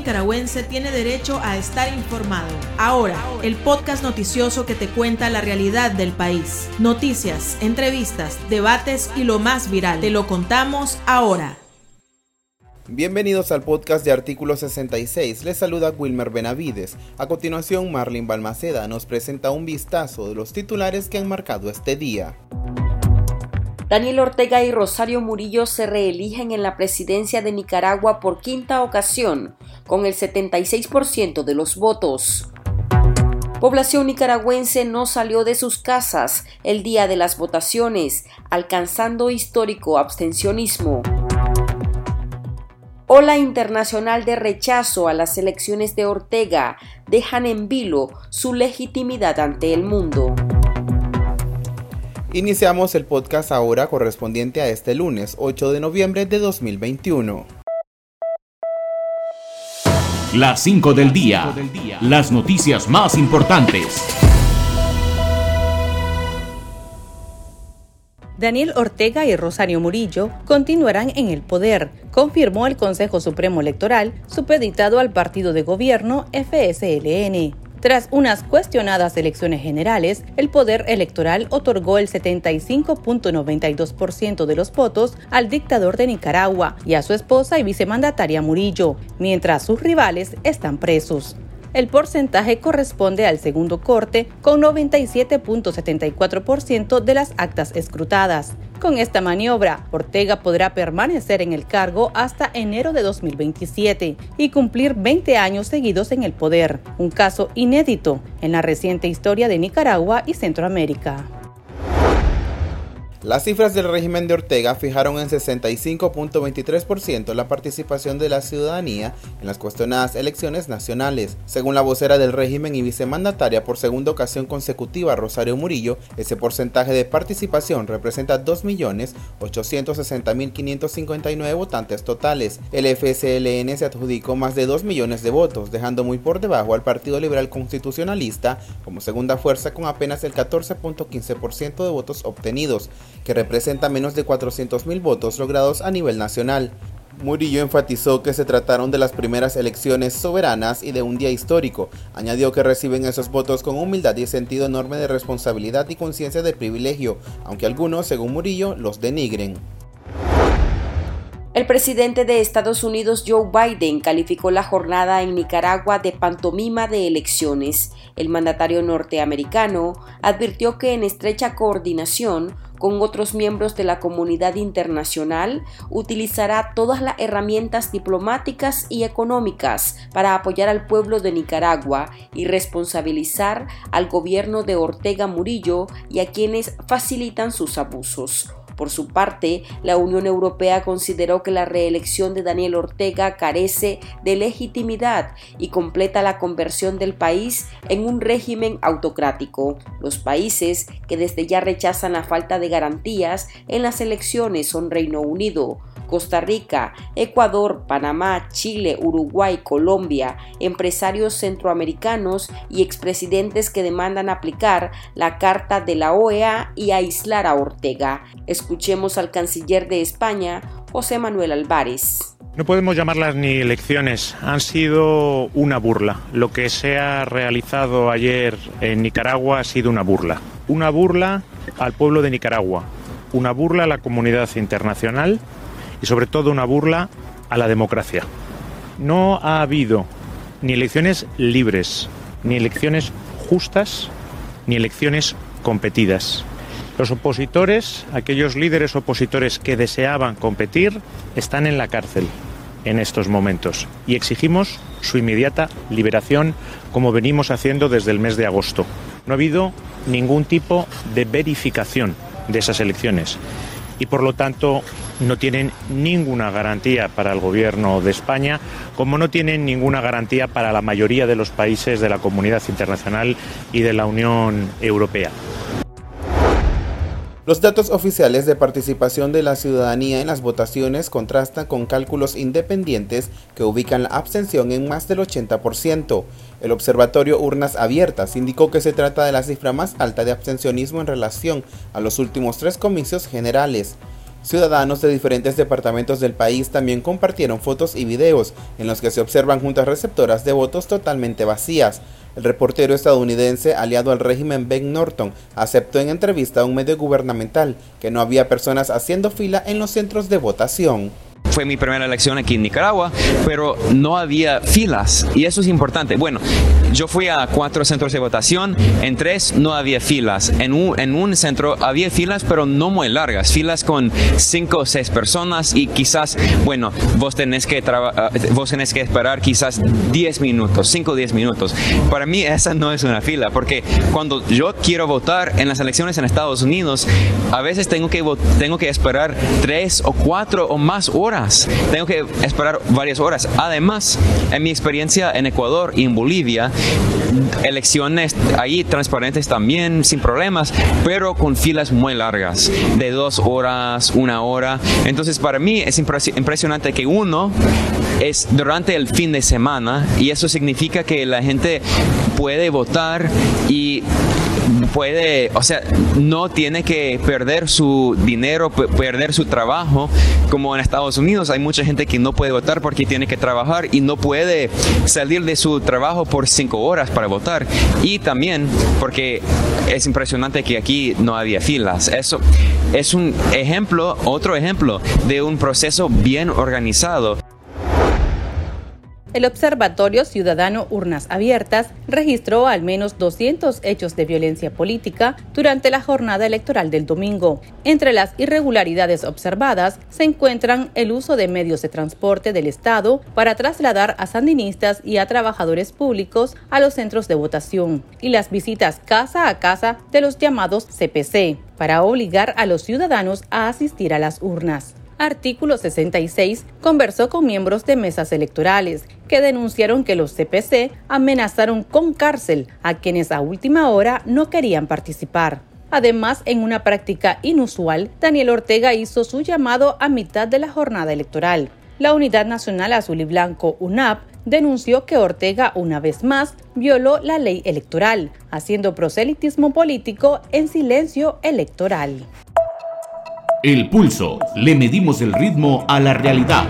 nicaragüense tiene derecho a estar informado. Ahora, el podcast noticioso que te cuenta la realidad del país. Noticias, entrevistas, debates y lo más viral. Te lo contamos ahora. Bienvenidos al podcast de Artículo 66. Les saluda Wilmer Benavides. A continuación, Marlene Balmaceda nos presenta un vistazo de los titulares que han marcado este día. Daniel Ortega y Rosario Murillo se reeligen en la presidencia de Nicaragua por quinta ocasión, con el 76% de los votos. Población nicaragüense no salió de sus casas el día de las votaciones, alcanzando histórico abstencionismo. Ola internacional de rechazo a las elecciones de Ortega dejan en vilo su legitimidad ante el mundo. Iniciamos el podcast ahora correspondiente a este lunes 8 de noviembre de 2021. Las 5 del día. Las noticias más importantes. Daniel Ortega y Rosario Murillo continuarán en el poder, confirmó el Consejo Supremo Electoral supeditado al partido de gobierno FSLN. Tras unas cuestionadas elecciones generales, el Poder Electoral otorgó el 75.92% de los votos al dictador de Nicaragua y a su esposa y vicemandataria Murillo, mientras sus rivales están presos. El porcentaje corresponde al segundo corte con 97.74% de las actas escrutadas. Con esta maniobra, Ortega podrá permanecer en el cargo hasta enero de 2027 y cumplir 20 años seguidos en el poder, un caso inédito en la reciente historia de Nicaragua y Centroamérica. Las cifras del régimen de Ortega fijaron en 65.23% la participación de la ciudadanía en las cuestionadas elecciones nacionales. Según la vocera del régimen y vicemandataria por segunda ocasión consecutiva, Rosario Murillo, ese porcentaje de participación representa 2.860.559 votantes totales. El FSLN se adjudicó más de 2 millones de votos, dejando muy por debajo al Partido Liberal Constitucionalista como segunda fuerza con apenas el 14.15% de votos obtenidos que representa menos de 400.000 votos logrados a nivel nacional. Murillo enfatizó que se trataron de las primeras elecciones soberanas y de un día histórico. Añadió que reciben esos votos con humildad y sentido enorme de responsabilidad y conciencia de privilegio, aunque algunos, según Murillo, los denigren. El presidente de Estados Unidos, Joe Biden, calificó la jornada en Nicaragua de pantomima de elecciones. El mandatario norteamericano advirtió que en estrecha coordinación con otros miembros de la comunidad internacional, utilizará todas las herramientas diplomáticas y económicas para apoyar al pueblo de Nicaragua y responsabilizar al gobierno de Ortega Murillo y a quienes facilitan sus abusos. Por su parte, la Unión Europea consideró que la reelección de Daniel Ortega carece de legitimidad y completa la conversión del país en un régimen autocrático. Los países que desde ya rechazan la falta de garantías en las elecciones son Reino Unido, Costa Rica, Ecuador, Panamá, Chile, Uruguay, Colombia, empresarios centroamericanos y expresidentes que demandan aplicar la Carta de la OEA y aislar a Ortega. Escuchemos al canciller de España, José Manuel Álvarez. No podemos llamarlas ni elecciones, han sido una burla. Lo que se ha realizado ayer en Nicaragua ha sido una burla. Una burla al pueblo de Nicaragua, una burla a la comunidad internacional y sobre todo una burla a la democracia. No ha habido ni elecciones libres, ni elecciones justas, ni elecciones competidas. Los opositores, aquellos líderes opositores que deseaban competir, están en la cárcel en estos momentos y exigimos su inmediata liberación como venimos haciendo desde el mes de agosto. No ha habido ningún tipo de verificación de esas elecciones y por lo tanto no tienen ninguna garantía para el gobierno de España, como no tienen ninguna garantía para la mayoría de los países de la comunidad internacional y de la Unión Europea. Los datos oficiales de participación de la ciudadanía en las votaciones contrastan con cálculos independientes que ubican la abstención en más del 80%. El Observatorio Urnas Abiertas indicó que se trata de la cifra más alta de abstencionismo en relación a los últimos tres comicios generales. Ciudadanos de diferentes departamentos del país también compartieron fotos y videos en los que se observan juntas receptoras de votos totalmente vacías. El reportero estadounidense aliado al régimen Ben Norton aceptó en entrevista a un medio gubernamental que no había personas haciendo fila en los centros de votación. Fue mi primera elección aquí en Nicaragua, pero no había filas y eso es importante. Bueno, yo fui a cuatro centros de votación, en tres no había filas. En un, en un centro había filas, pero no muy largas, filas con cinco o seis personas y quizás, bueno, vos tenés que, uh, vos tenés que esperar quizás 10 minutos, 5 o 10 minutos. Para mí esa no es una fila, porque cuando yo quiero votar en las elecciones en Estados Unidos, a veces tengo que, tengo que esperar tres o cuatro o más horas tengo que esperar varias horas. Además, en mi experiencia en Ecuador y en Bolivia, elecciones ahí transparentes también, sin problemas, pero con filas muy largas, de dos horas, una hora. Entonces, para mí es impresionante que uno es durante el fin de semana y eso significa que la gente puede votar y puede, o sea, no tiene que perder su dinero, perder su trabajo, como en Estados Unidos hay mucha gente que no puede votar porque tiene que trabajar y no puede salir de su trabajo por cinco horas para votar. Y también porque es impresionante que aquí no había filas. Eso es un ejemplo, otro ejemplo de un proceso bien organizado. El Observatorio Ciudadano Urnas Abiertas registró al menos 200 hechos de violencia política durante la jornada electoral del domingo. Entre las irregularidades observadas se encuentran el uso de medios de transporte del Estado para trasladar a sandinistas y a trabajadores públicos a los centros de votación y las visitas casa a casa de los llamados CPC para obligar a los ciudadanos a asistir a las urnas artículo 66, conversó con miembros de mesas electorales que denunciaron que los CPC amenazaron con cárcel a quienes a última hora no querían participar. Además, en una práctica inusual, Daniel Ortega hizo su llamado a mitad de la jornada electoral. La Unidad Nacional Azul y Blanco, UNAP, denunció que Ortega una vez más violó la ley electoral, haciendo proselitismo político en silencio electoral. El pulso. Le medimos el ritmo a la realidad.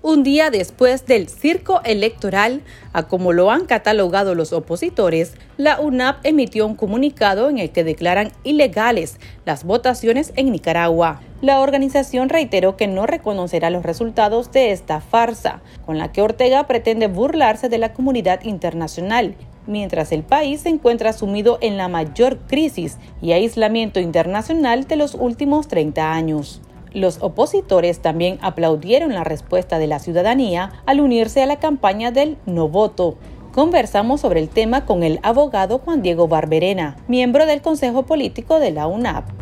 Un día después del circo electoral, a como lo han catalogado los opositores, la UNAP emitió un comunicado en el que declaran ilegales las votaciones en Nicaragua. La organización reiteró que no reconocerá los resultados de esta farsa, con la que Ortega pretende burlarse de la comunidad internacional mientras el país se encuentra sumido en la mayor crisis y aislamiento internacional de los últimos 30 años. Los opositores también aplaudieron la respuesta de la ciudadanía al unirse a la campaña del no voto. Conversamos sobre el tema con el abogado Juan Diego Barberena, miembro del Consejo Político de la UNAP.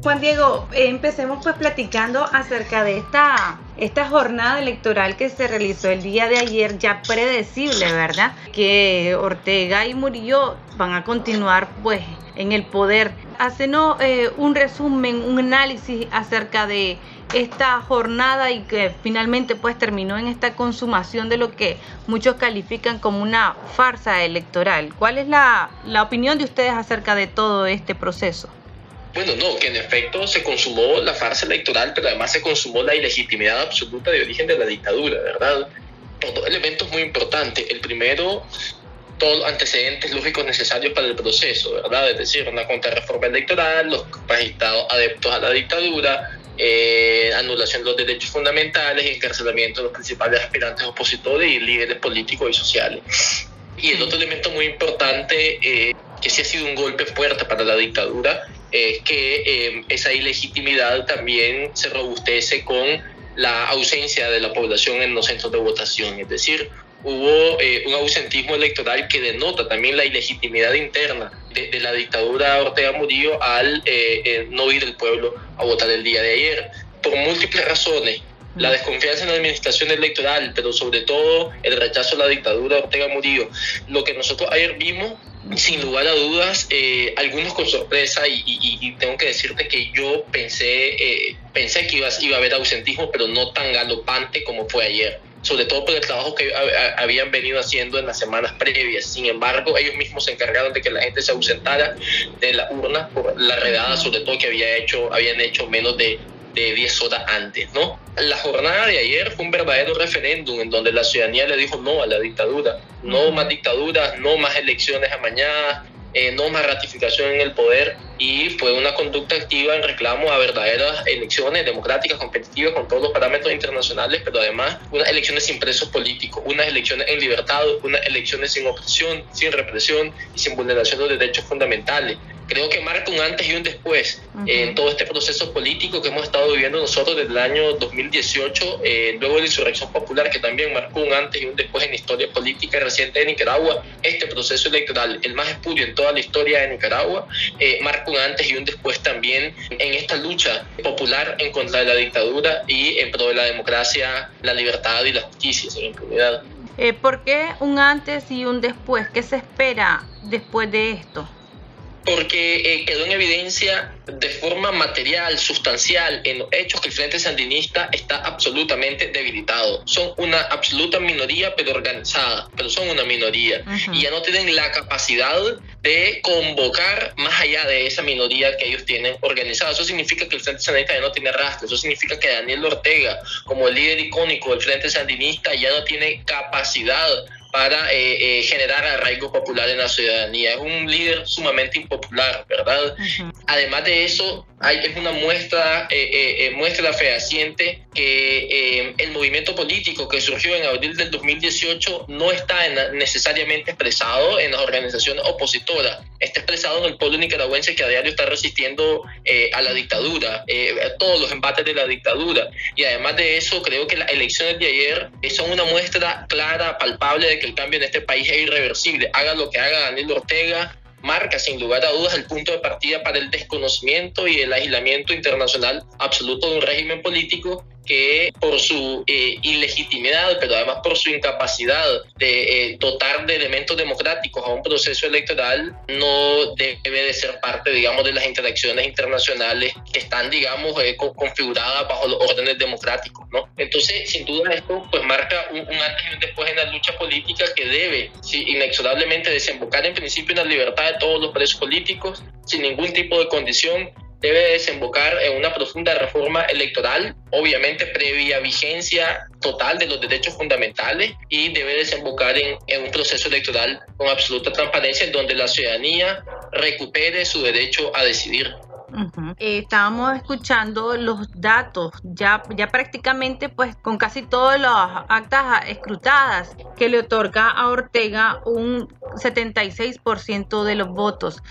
Juan Diego, empecemos pues platicando acerca de esta, esta jornada electoral que se realizó el día de ayer, ya predecible, ¿verdad? Que Ortega y Murillo van a continuar pues en el poder. Hacenos eh, un resumen, un análisis acerca de esta jornada y que finalmente pues terminó en esta consumación de lo que muchos califican como una farsa electoral. ¿Cuál es la, la opinión de ustedes acerca de todo este proceso? Bueno, no, que en efecto se consumó la farsa electoral, pero además se consumó la ilegitimidad absoluta de origen de la dictadura, ¿verdad? Dos elementos muy importantes. El primero, todos los antecedentes lógicos necesarios para el proceso, ¿verdad? Es decir, una contrarreforma electoral, los magistrados adeptos a la dictadura, eh, anulación de los derechos fundamentales y encarcelamiento de los principales aspirantes opositores y líderes políticos y sociales. Y el otro elemento muy importante, eh, que sí ha sido un golpe fuerte para la dictadura, es que eh, esa ilegitimidad también se robustece con la ausencia de la población en los centros de votación, es decir, hubo eh, un ausentismo electoral que denota también la ilegitimidad interna de, la dictadura Ortega Murillo al eh, no ir el pueblo a votar el día de ayer, por múltiples razones. La desconfianza en la administración electoral, pero sobre todo el rechazo a la dictadura Ortega Murillo. Lo que nosotros ayer vimos sin lugar a dudas, eh, algunos con sorpresa y, tengo que decirte que yo pensé, eh, pensé que iba, iba a haber ausentismo, pero no tan galopante como fue ayer. sobre todo por el trabajo que habían venido haciendo en las semanas previas. Sin embargo, ellos mismos se encargaron de que la gente se ausentara de la urna por la redada, sobre todo que había hecho, habían hecho menos de, de 10 horas antes, ¿no? La jornada de ayer fue un verdadero referéndum en donde la ciudadanía le dijo no a la dictadura, no más dictaduras, no más elecciones amañadas, eh, no más ratificación en el poder. Y fue una conducta activa en reclamo a verdaderas elecciones democráticas, competitivas, con todos los parámetros internacionales, pero además unas elecciones sin presos políticos, unas elecciones en libertad, unas elecciones sin opresión, sin represión y sin vulneración de derechos fundamentales creo que marca un antes y un después en todo este proceso político que hemos estado viviendo nosotros desde el año 2018, eh, luego de la insurrección popular, que también marcó un antes y un después en la historia política reciente de Nicaragua. Este proceso electoral, el más espurio en toda la historia de Nicaragua, eh, marca un antes y un después también en esta lucha popular en contra de la dictadura y en pro de la democracia, la libertad y la justicia sin impunidad. Eh, ¿Por qué un antes y un después? ¿Qué se espera después de esto? Porque eh, quedó en evidencia de forma material, sustancial, en los hechos que el Frente Sandinista está absolutamente debilitado. Son una absoluta minoría, pero organizada, pero son una minoría. Y ya no tienen la capacidad de convocar más allá de esa minoría que ellos tienen organizada. Eso significa que el Frente Sandinista ya no tiene rastro. Eso significa que Daniel Ortega, como el líder icónico del Frente Sandinista, ya no tiene capacidad para eh, eh, generar arraigo popular en la ciudadanía. Es un líder sumamente impopular, ¿verdad? Además de eso, hay, es una muestra, eh, muestra fehaciente que el movimiento político que surgió en abril del 2018 no está necesariamente expresado en las organizaciones opositoras, está expresado en el pueblo nicaragüense que a diario está resistiendo a la dictadura, a todos los embates de la dictadura. Y además de eso, creo que las elecciones de ayer son una muestra clara, palpable de que el cambio en este país es irreversible. Haga lo que haga Daniel Ortega, marca sin lugar a dudas el punto de partida para el desconocimiento y el aislamiento internacional absoluto de un régimen político que por su eh, ilegitimidad, pero además por su incapacidad de eh, dotar de elementos democráticos a un proceso electoral, no debe de ser parte, digamos, de las interacciones internacionales que están, digamos, eh, configuradas bajo los órdenes democráticos, ¿no? Entonces, sin duda esto, pues marca un, antes y un después en la lucha política que debe, inexorablemente, desembocar en principio en la libertad de todos los presos políticos, sin ningún tipo de condición, debe desembocar en una profunda reforma electoral, obviamente previa vigencia total de los derechos fundamentales y debe desembocar en, en un proceso electoral con absoluta transparencia donde la ciudadanía recupere su derecho a decidir. Eh, estábamos escuchando los datos, ya, ya prácticamente pues con casi todas las actas escrutadas que le otorga a Ortega un 76% de los votos.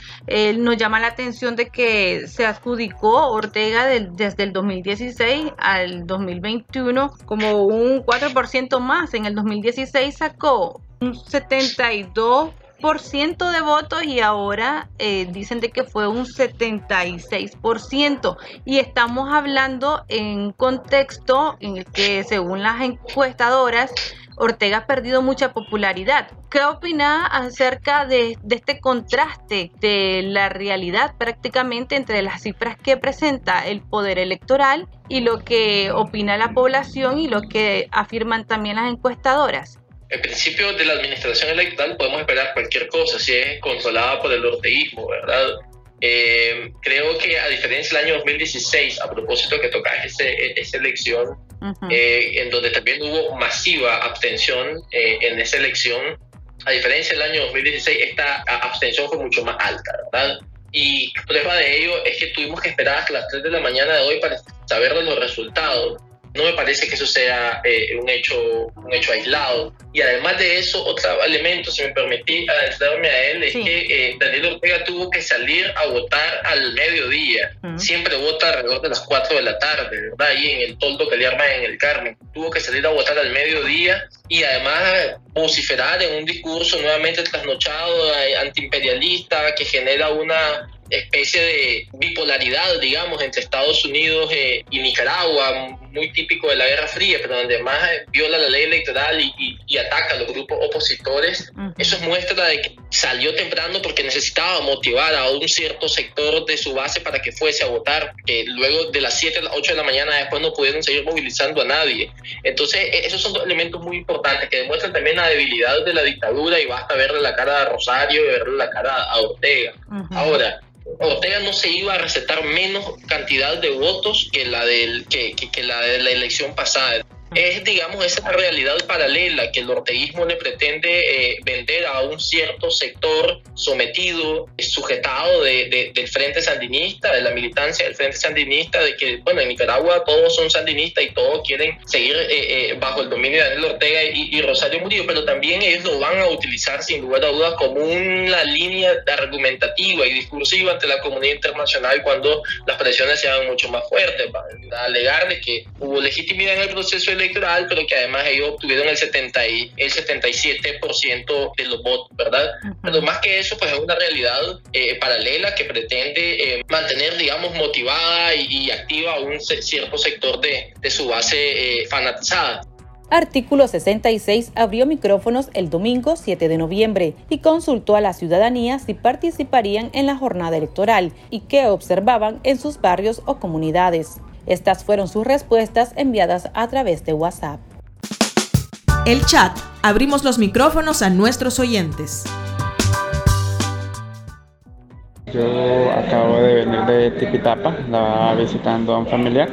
nos llama la atención de que se adjudicó Ortega desde el 2016 al 2021 como un 4% más. En el 2016 sacó un 72 ciento de votos y ahora eh, dicen de que fue un 76%. Y estamos hablando en contexto en el que según las encuestadoras, Ortega ha perdido mucha popularidad. ¿Qué opina acerca de, de, este contraste de la realidad prácticamente entre las cifras que presenta el poder electoral y lo que opina la población y lo que afirman también las encuestadoras? En principio de la administración electoral podemos esperar cualquier cosa si es controlada por el orteguismo, ¿verdad? Eh, creo que a diferencia del año 2016, a propósito que toca esa elección, eh, en donde también hubo masiva abstención eh, en esa elección, a diferencia del año 2016, esta abstención fue mucho más alta, ¿verdad? Y prueba de ello es que tuvimos que esperar hasta las 3 de la mañana de hoy para saber de los resultados no me parece que eso sea eh, un, hecho, un hecho aislado. Y además de eso, otro elemento, si me permití adentrarme a él, es que eh, Daniel Ortega tuvo que salir a votar al mediodía. Siempre vota alrededor de las 4 de la tarde, ¿verdad? Ahí en el toldo que le arma en el Carmen. Tuvo que salir a votar al mediodía y además vociferar en un discurso nuevamente trasnochado, eh, antiimperialista, que genera una especie de bipolaridad, digamos, entre Estados Unidos y Nicaragua, muy típico de la Guerra Fría, pero donde más viola la ley electoral y, y, ataca a los grupos opositores, eso es muestra de que salió temprano porque necesitaba motivar a un cierto sector de su base para que fuese a votar, que luego de las 7 a las 8 de la mañana después no pudieron seguir movilizando a nadie. Entonces, e, esos son dos elementos muy importantes que demuestran también la debilidad de la dictadura y basta verle la cara a Rosario y verle la cara a Ortega. Ahora, Ortega no se iba a recetar menos cantidad de votos que la, del, que, que la de la elección pasada es, digamos, esa realidad paralela que el orteguismo le pretende eh, vender a un cierto sector sometido, sujetado de, del Frente Sandinista, de la militancia del Frente Sandinista, de que, bueno, en Nicaragua todos son sandinistas y todos quieren seguir eh, eh, bajo el dominio de Daniel Ortega y, Rosario Murillo, pero también ellos lo van a utilizar sin lugar a dudas como una línea argumentativa y discursiva ante la comunidad internacional cuando las presiones sean mucho más fuertes, para alegar de que hubo legitimidad en el proceso electoral, pero que además ellos obtuvieron el, 70 y, el 77% de los votos, ¿verdad? Pero más que eso, pues es una realidad eh, paralela que pretende eh, mantener, digamos, motivada y, activa a un cierto sector de, de su base eh, fanatizada. Artículo 66 abrió micrófonos el domingo 7 de noviembre y consultó a la ciudadanía si participarían en la jornada electoral y qué observaban en sus barrios o comunidades. Estas fueron sus respuestas enviadas a través de WhatsApp. El chat. Abrimos los micrófonos a nuestros oyentes. Yo acabo de venir de Tipitapa, estaba visitando a un familiar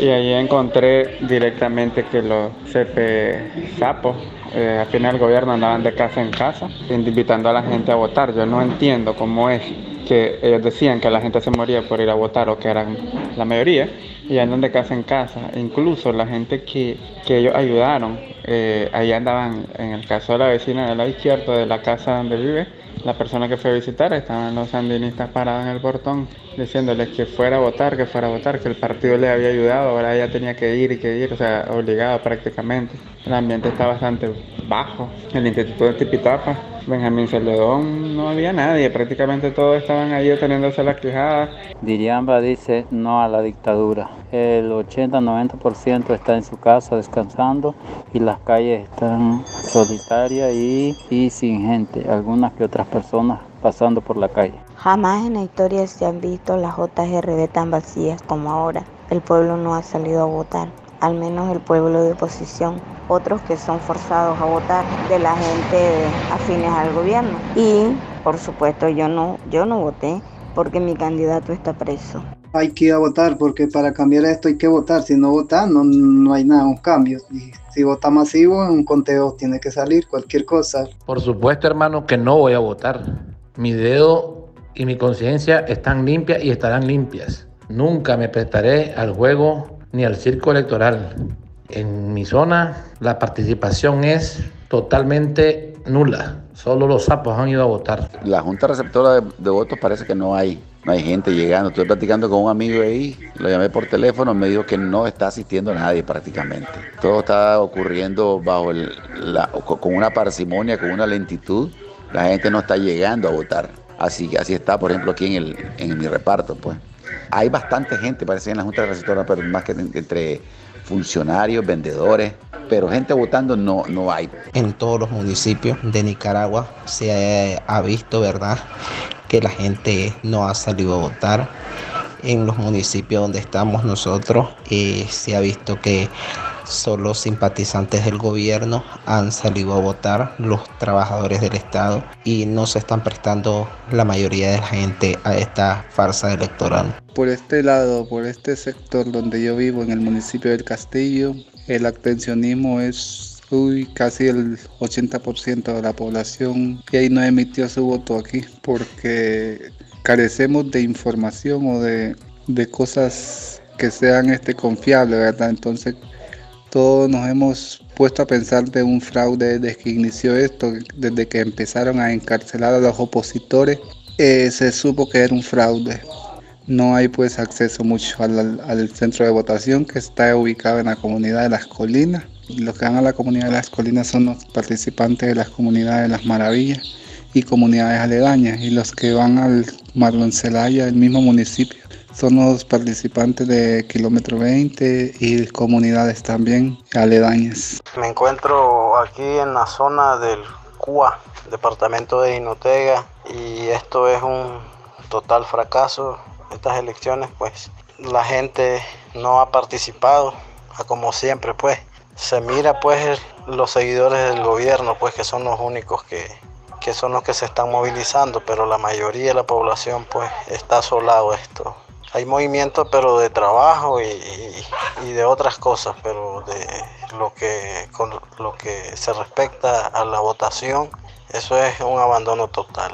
y ahí encontré directamente que los CP Sapos, eh, al final del gobierno andaban de casa en casa invitando a la gente a votar. Yo no entiendo cómo es que ellos decían que la gente se moría por ir a votar o que eran la mayoría y andan de casa en casa. Incluso la gente que, ellos ayudaron, eh, ahí andaban, en el caso de la vecina del lado izquierdo de la casa donde vive, la persona que fue a visitar, estaban los sandinistas parados en el portón diciéndoles que fuera a votar, que fuera a votar, que el partido le había ayudado, ahora ella tenía que ir y que ir, o sea, obligada prácticamente. El ambiente está bastante bajo. El Instituto de Tipitapa, Benjamín Celedón, no había nadie, prácticamente todos estaban ahí teniéndose las quijadas. Diriamba dice no a la dictadura. El 80-90% está en su casa descansando y las calles están solitarias y, y sin gente, algunas que otras personas pasando por la calle. Jamás en la historia se han visto las JRB tan vacías como ahora. El pueblo no ha salido a votar, al menos el pueblo de oposición. Otros que son forzados a votar de la gente afines al gobierno. Y, por supuesto, yo no, yo no voté porque mi candidato está preso. Hay que ir a votar porque para cambiar esto hay que votar. Si no votar, no, no hay nada, un cambio. Y si vota masivo, un conteo tiene que salir, cualquier cosa. Por supuesto, hermano, que no voy a votar. Mi dedo y mi conciencia están limpias y estarán limpias. Nunca me prestaré al juego ni al circo electoral. En mi zona la participación es totalmente nula. Solo los sapos han ido a votar. La Junta Receptora de, Votos parece que no hay. No hay gente llegando. Estoy platicando con un amigo ahí, lo llamé por teléfono, me dijo que no está asistiendo nadie prácticamente. Todo está ocurriendo bajo la, con una parsimonia, con una lentitud. La gente no está llegando a votar. Así, así está, por ejemplo, aquí en, el, en mi reparto. pues Hay bastante gente, parece, en la Junta de Receptora, pero más que entre funcionarios, vendedores, pero gente votando no, no hay. En todos los municipios de Nicaragua se ha visto, ¿verdad?, que la gente no ha salido a votar. En los municipios donde estamos nosotros eh, se ha visto que solo simpatizantes del gobierno han salido a votar, los trabajadores del Estado, y no se están prestando la mayoría de la gente a esta farsa electoral. Por este lado, por este sector donde yo vivo, en el municipio del Castillo, el abstencionismo es uy, casi el 80% de la población y ahí no emitió su voto aquí porque carecemos de información o de, de cosas que sean este confiables, ¿verdad? Entonces todos nos hemos puesto a pensar de un fraude desde que inició esto, desde que empezaron a encarcelar a los opositores, eh, se supo que era un fraude. No hay pues acceso mucho al, centro de votación que está ubicado en la comunidad de las colinas. Los que van a la comunidad de las colinas son los participantes de las comunidades de las maravillas y comunidades aledañas. Y los que van al Marlon Celaya, el mismo municipio, son los participantes de Kilómetro 20 y comunidades también aledañas. Me encuentro aquí en la zona del CUA, departamento de Inotega, y esto es un total fracaso. Estas elecciones, pues la gente no ha participado, como siempre, pues se mira pues los seguidores del gobierno, pues que son los únicos que, que son los que se están movilizando, pero la mayoría de la población pues está asolado esto. Hay movimiento pero de trabajo y, y, de otras cosas, pero de lo que con lo que se respecta a la votación, eso es un abandono total.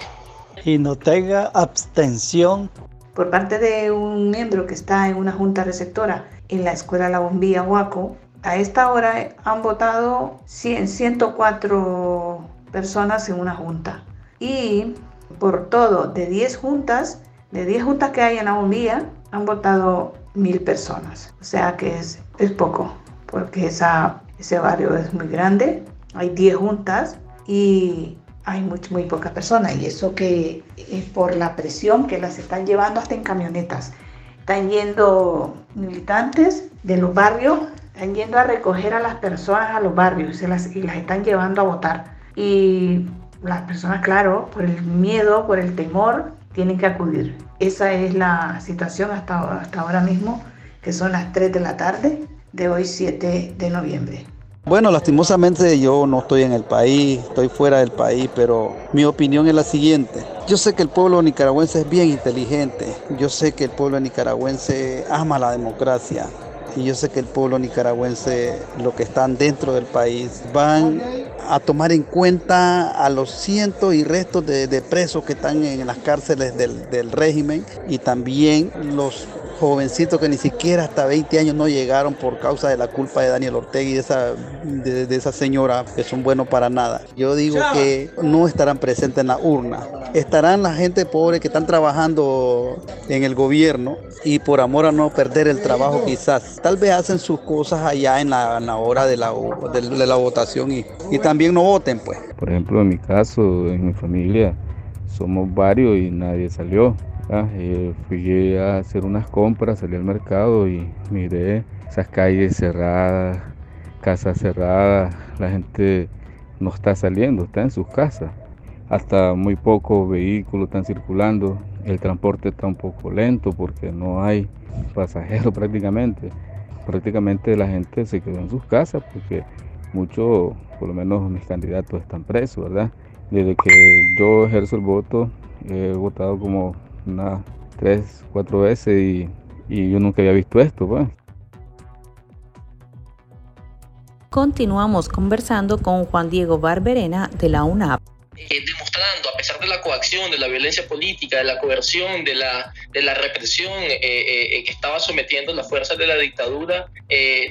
Y no tenga abstención. Por parte de un miembro que está en una junta receptora en la escuela La Bombilla Huaco, a esta hora han votado 100, 104 personas en una junta. Y por todo, de 10 juntas, de 10 juntas que hay en la bombilla, han votado mil personas. O sea que es, es poco, porque ese barrio es muy grande, hay 10 juntas y hay muy, muy pocas personas. Y eso que es por la presión que las están llevando hasta en camionetas. Están yendo militantes de los barrios, están yendo a recoger a las personas a los barrios y, las, y las están llevando a votar. Y las personas, claro, por el miedo, por el temor, tienen que acudir. Esa es la situación hasta, hasta ahora mismo, que son las 3 de la tarde de hoy 7 de noviembre. Bueno, lastimosamente yo no estoy en el país, estoy fuera del país, pero mi opinión es la siguiente. Yo sé que el pueblo nicaragüense es bien inteligente, yo sé que el pueblo nicaragüense ama la democracia, y yo sé que el pueblo nicaragüense, los que están dentro del país, van a tomar en cuenta a los cientos y restos de, presos que están en las cárceles del, del régimen y también los jovencitos que ni siquiera hasta 20 años no llegaron por causa de la culpa de Daniel Ortega y de esa, de, esa señora que son buenos para nada. Yo digo que no estarán presentes en la urna. Estarán la gente pobre que están trabajando en el gobierno y por amor a no perder el trabajo quizás. Tal vez hacen sus cosas allá en la, hora de la, de, la votación y, y también no voten pues. Por ejemplo, en mi caso, en mi familia, somos varios y nadie salió. Ah, eh, fui a hacer unas compras, salí al mercado y miré esas calles cerradas, casas cerradas, la gente no está saliendo, está en sus casas. Hasta muy pocos vehículos están circulando, el transporte está un poco lento porque no hay pasajeros prácticamente. Prácticamente la gente se quedó en sus casas porque muchos, por lo menos mis candidatos están presos, ¿verdad? Desde que yo ejerzo el voto, he votado como unas tres, cuatro veces y, y yo nunca había visto esto. Pues. Continuamos conversando con Juan Diego Barberena de la UNAP. Eh, demostrando, a pesar de la coacción, de la violencia política, de la coerción, de la, de la represión eh, eh, que estaba sometiendo las fuerzas de la dictadura,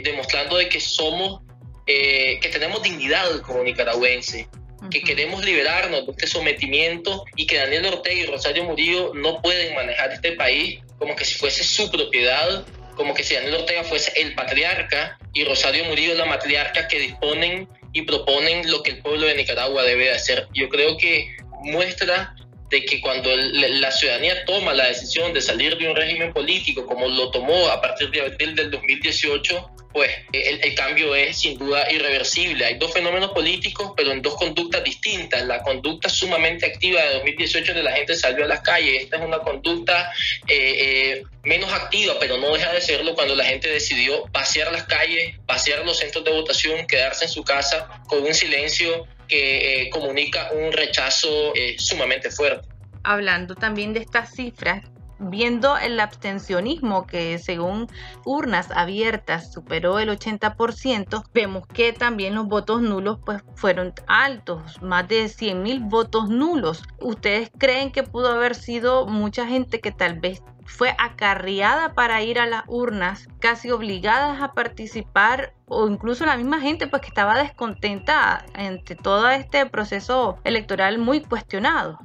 demostrando de que somos, que tenemos dignidad como nicaragüenses, que queremos liberarnos de este sometimiento y que Daniel Ortega y Rosario Murillo no pueden manejar este país como que si fuese su propiedad, como que si Daniel Ortega fuese el patriarca y Rosario Murillo la matriarca que disponen y proponen lo que el pueblo de Nicaragua debe hacer. Yo creo que muestra de que cuando la ciudadanía toma la decisión de salir de un régimen político como lo tomó a partir de abril del 2018, pues el, cambio es sin duda irreversible. Hay dos fenómenos políticos, pero en dos conductas distintas. La conducta sumamente activa de 2018 de la gente salió a las calles. Esta es una conducta eh, eh, menos activa, pero no deja de serlo cuando la gente decidió vaciar las calles, vaciar los centros de votación, quedarse en su casa con un silencio que eh, comunica un rechazo sumamente fuerte. Hablando también de estas cifras, viendo el abstencionismo que según urnas abiertas superó el 80%, vemos que también los votos nulos pues fueron altos, más de 100 mil votos nulos. ¿Ustedes creen que pudo haber sido mucha gente que tal vez fue acarreada para ir a las urnas, casi obligadas a participar o incluso la misma gente pues que estaba descontenta ante todo este proceso electoral muy cuestionado?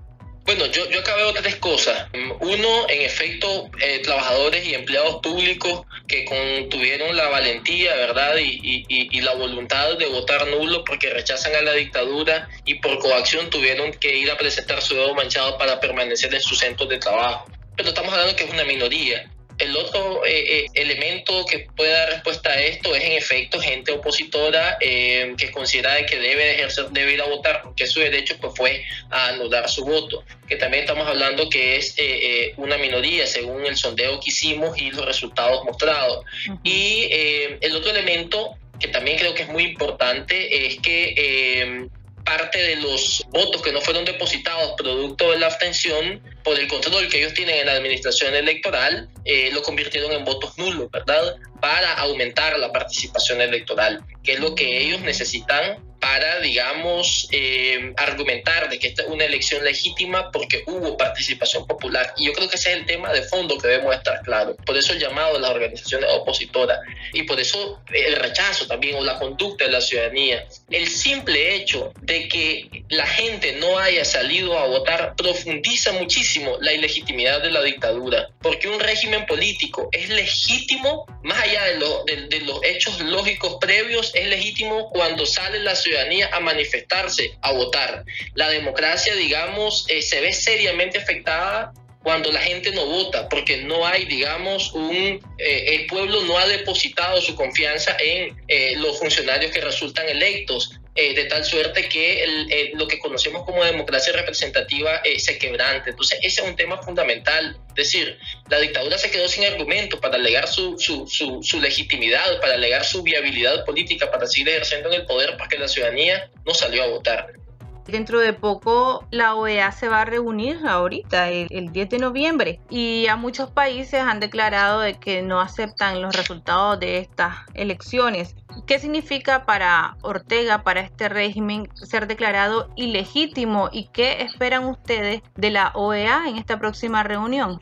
Bueno, yo, yo acá veo tres cosas. Uno, en efecto, eh, trabajadores y empleados públicos que tuvieron la valentía, ¿verdad? Y, y, la voluntad de votar nulo porque rechazan a la dictadura y por coacción tuvieron que ir a presentar su dedo manchado para permanecer en sus centros de trabajo. Pero estamos hablando que es una minoría. El otro eh, eh, elemento que puede dar respuesta a esto es en efecto gente opositora eh, que considera que debe ejercer, debe ir a votar, porque su derecho pues, fue a anular su voto, que también estamos hablando que es una minoría según el sondeo que hicimos y los resultados mostrados. Y el otro elemento que también creo que es muy importante es que parte de los votos que no fueron depositados producto de la abstención por el control que ellos tienen en la administración electoral, eh, lo convirtieron en votos nulos, ¿verdad? Para aumentar la participación electoral, que es lo que ellos necesitan para, digamos, eh, argumentar de que esta es una elección legítima porque hubo participación popular. Y yo creo que ese es el tema de fondo que debemos estar claros. Por eso el llamado a las organizaciones opositoras y por eso el rechazo también o la conducta de la ciudadanía. El simple hecho de que la gente no haya salido a votar profundiza muchísimo la ilegitimidad de la dictadura, porque un régimen político es legítimo, más allá de, de, los hechos lógicos previos, es legítimo cuando sale la ciudadanía ciudadanía a manifestarse, a votar. La democracia, digamos, eh, se ve seriamente afectada cuando la gente no vota, porque no hay, digamos, un, eh, el pueblo no ha depositado su confianza en eh, los funcionarios que resultan electos. Eh, de tal suerte que el, lo que conocemos como democracia representativa eh, se quebrante. Entonces, ese es un tema fundamental. Es decir, la dictadura se quedó sin argumento para alegar su, su, su, su legitimidad, para alegar su viabilidad política, para seguir ejerciendo en el poder, porque la ciudadanía no salió a votar. Dentro de poco la OEA se va a reunir ahorita, el, 10 de noviembre, y ya muchos países han declarado de que no aceptan los resultados de estas elecciones. ¿Qué significa para Ortega, para este régimen, ser declarado ilegítimo y qué esperan ustedes de la OEA en esta próxima reunión?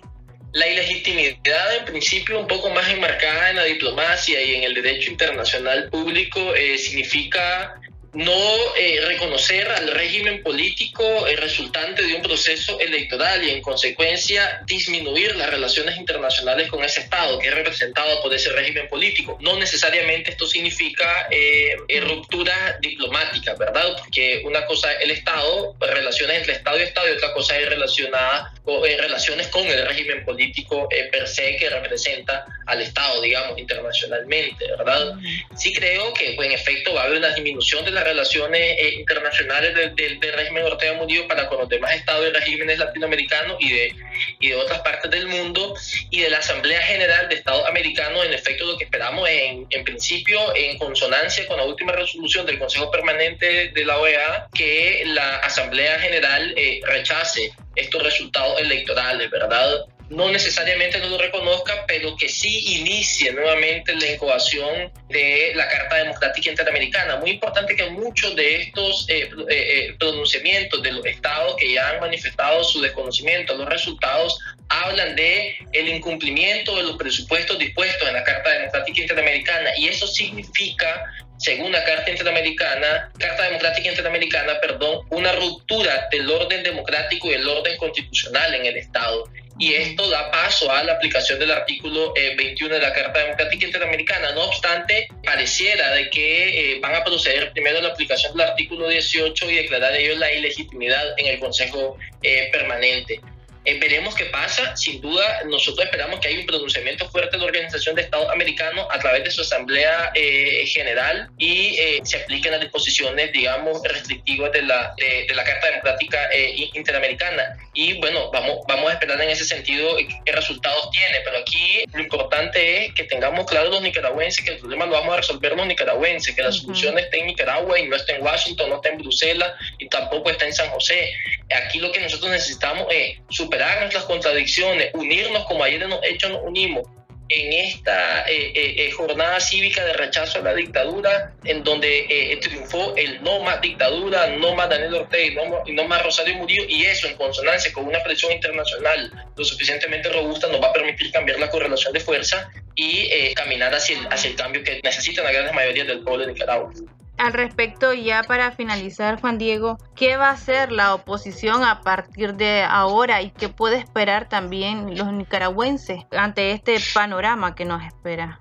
La ilegitimidad, en principio, un poco más enmarcada en la diplomacia y en el derecho internacional público, eh, significa no eh, reconocer al régimen político el resultante de un proceso electoral y en consecuencia disminuir las relaciones internacionales con ese Estado que es representado por ese régimen político. No necesariamente esto significa eh, eh, ruptura diplomática, ¿verdad? Porque una cosa es el Estado, relaciones entre Estado y Estado y otra cosa es relacionada con, relaciones con el régimen político per se que representa al Estado, digamos, internacionalmente, ¿verdad? Sí creo que pues, en efecto va a haber una disminución de la relaciones eh, internacionales del, régimen Ortega Murillo para con los demás estados y regímenes latinoamericanos y de, y de otras partes del mundo y de la Asamblea General de Estados Americanos, en efecto lo que esperamos en, en principio en consonancia con la última resolución del Consejo Permanente de la OEA que la Asamblea General eh, rechace estos resultados electorales, ¿verdad? no necesariamente no lo reconozca, pero que sí inicie nuevamente la incoación de la Carta Democrática Interamericana. Muy importante que muchos de estos eh, eh, eh, pronunciamientos de los estados que ya han manifestado su desconocimiento, los resultados hablan de el incumplimiento de los presupuestos dispuestos en la Carta Democrática Interamericana y eso significa según la Carta Interamericana, Carta Democrática Interamericana, perdón, una ruptura del orden democrático y el orden constitucional en el Estado y esto da paso a la aplicación del artículo 21 eh, de la Carta Democrática Interamericana. No obstante, pareciera de que eh, van a proceder primero a la aplicación del artículo 18 y declarar ellos la ilegitimidad en el Consejo eh, Permanente. Eh, veremos qué pasa. Sin duda, nosotros esperamos que haya un pronunciamiento fuerte de la Organización de Estados Americanos a través de su Asamblea eh, General y eh, se apliquen las disposiciones, digamos, restrictivas de la, de, la Carta Democrática Interamericana. Y bueno, vamos, vamos a esperar en ese sentido qué resultados tiene. Pero aquí lo importante es que tengamos claro los nicaragüenses que el problema lo vamos a resolver los nicaragüenses, que la solución está en Nicaragua y no está en Washington, no está en Bruselas y tampoco está en San José. Aquí lo que nosotros necesitamos es superar nuestras contradicciones, unirnos como ayer nos hecho nos unimos en esta eh, eh, eh, jornada cívica de rechazo a la dictadura, en donde triunfó el no más dictadura, no más Daniel Ortega y no, no, más Rosario Murillo, y eso en consonancia con una presión internacional lo suficientemente robusta nos va a permitir cambiar la correlación de fuerza y caminar hacia el, hacia el cambio que necesitan la gran mayoría del pueblo de Nicaragua. Al respecto, ya para finalizar, Juan Diego, ¿qué va a hacer la oposición a partir de ahora y qué puede esperar también los nicaragüenses ante este panorama que nos espera?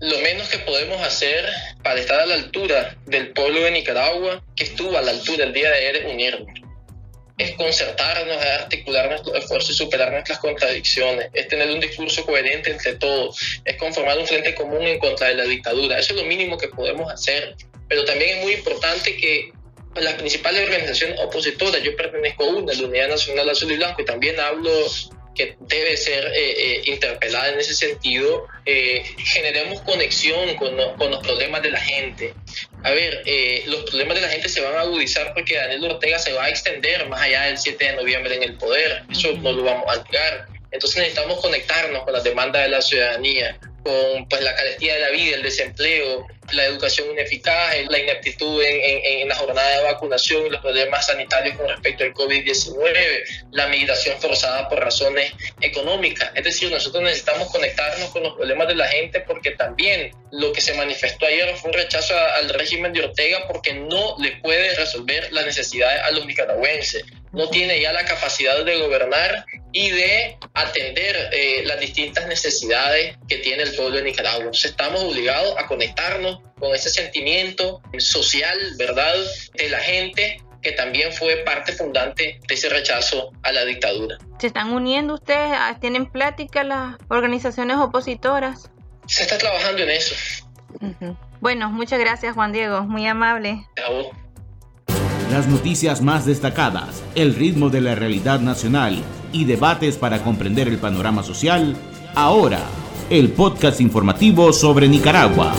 Lo menos que podemos hacer para estar a la altura del pueblo de Nicaragua, que estuvo a la altura el día de ayer, es unirnos. es concertarnos, es articular nuestros esfuerzos y superar nuestras contradicciones, es tener un discurso coherente entre todos, es conformar un frente común en contra de la dictadura. Eso es lo mínimo que podemos hacer. Pero también es muy importante que las principales organizaciones opositoras, yo pertenezco a una, la Unidad Nacional Azul y Blanco, y también hablo que debe ser eh, eh, interpelada en ese sentido, eh, generemos conexión con, con, los problemas de la gente. A ver, los problemas de la gente se van a agudizar porque Daniel Ortega se va a extender más allá del 7 de noviembre en el poder. Eso no lo vamos a negar. Entonces necesitamos conectarnos con las demandas de la ciudadanía con pues, la carestía de la vida, el desempleo, la educación ineficaz, la ineptitud en, en, la jornada de vacunación y los problemas sanitarios con respecto al COVID-19, la migración forzada por razones económicas. Es decir, nosotros necesitamos conectarnos con los problemas de la gente porque también lo que se manifestó ayer fue un rechazo al régimen de Ortega porque no le puede resolver las necesidades a los nicaragüenses no tiene ya la capacidad de gobernar y de atender eh, las distintas necesidades que tiene el pueblo de Nicaragua. Entonces estamos obligados a conectarnos con ese sentimiento social, ¿verdad?, de la gente que también fue parte fundante de ese rechazo a la dictadura. ¿Se están uniendo ustedes? ¿Tienen plática las organizaciones opositoras? Se está trabajando en eso. Bueno, muchas gracias Juan Diego, muy amable. Las noticias más destacadas, el ritmo de la realidad nacional y debates para comprender el panorama social, ahora, el podcast informativo sobre Nicaragua.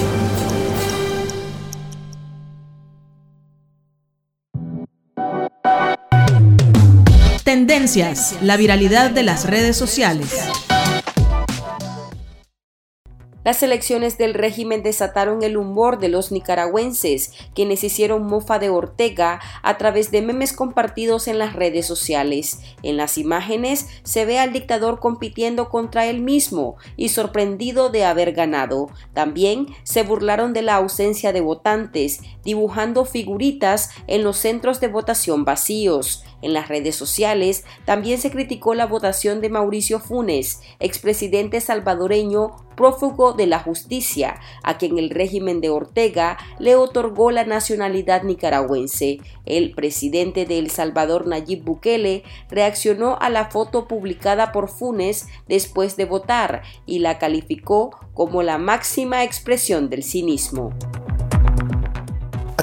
Tendencias, la viralidad de las redes sociales. Las elecciones del régimen desataron el humor de los nicaragüenses, quienes hicieron mofa de Ortega a través de memes compartidos en las redes sociales. En las imágenes se ve al dictador compitiendo contra él mismo y sorprendido de haber ganado. También se burlaron de la ausencia de votantes, dibujando figuritas en los centros de votación vacíos. En las redes sociales también se criticó la votación de Mauricio Funes, expresidente salvadoreño prófugo de la justicia, a quien el régimen de Ortega le otorgó la nacionalidad nicaragüense. El presidente de El Salvador, Nayib Bukele, reaccionó a la foto publicada por Funes después de votar y la calificó como la máxima expresión del cinismo.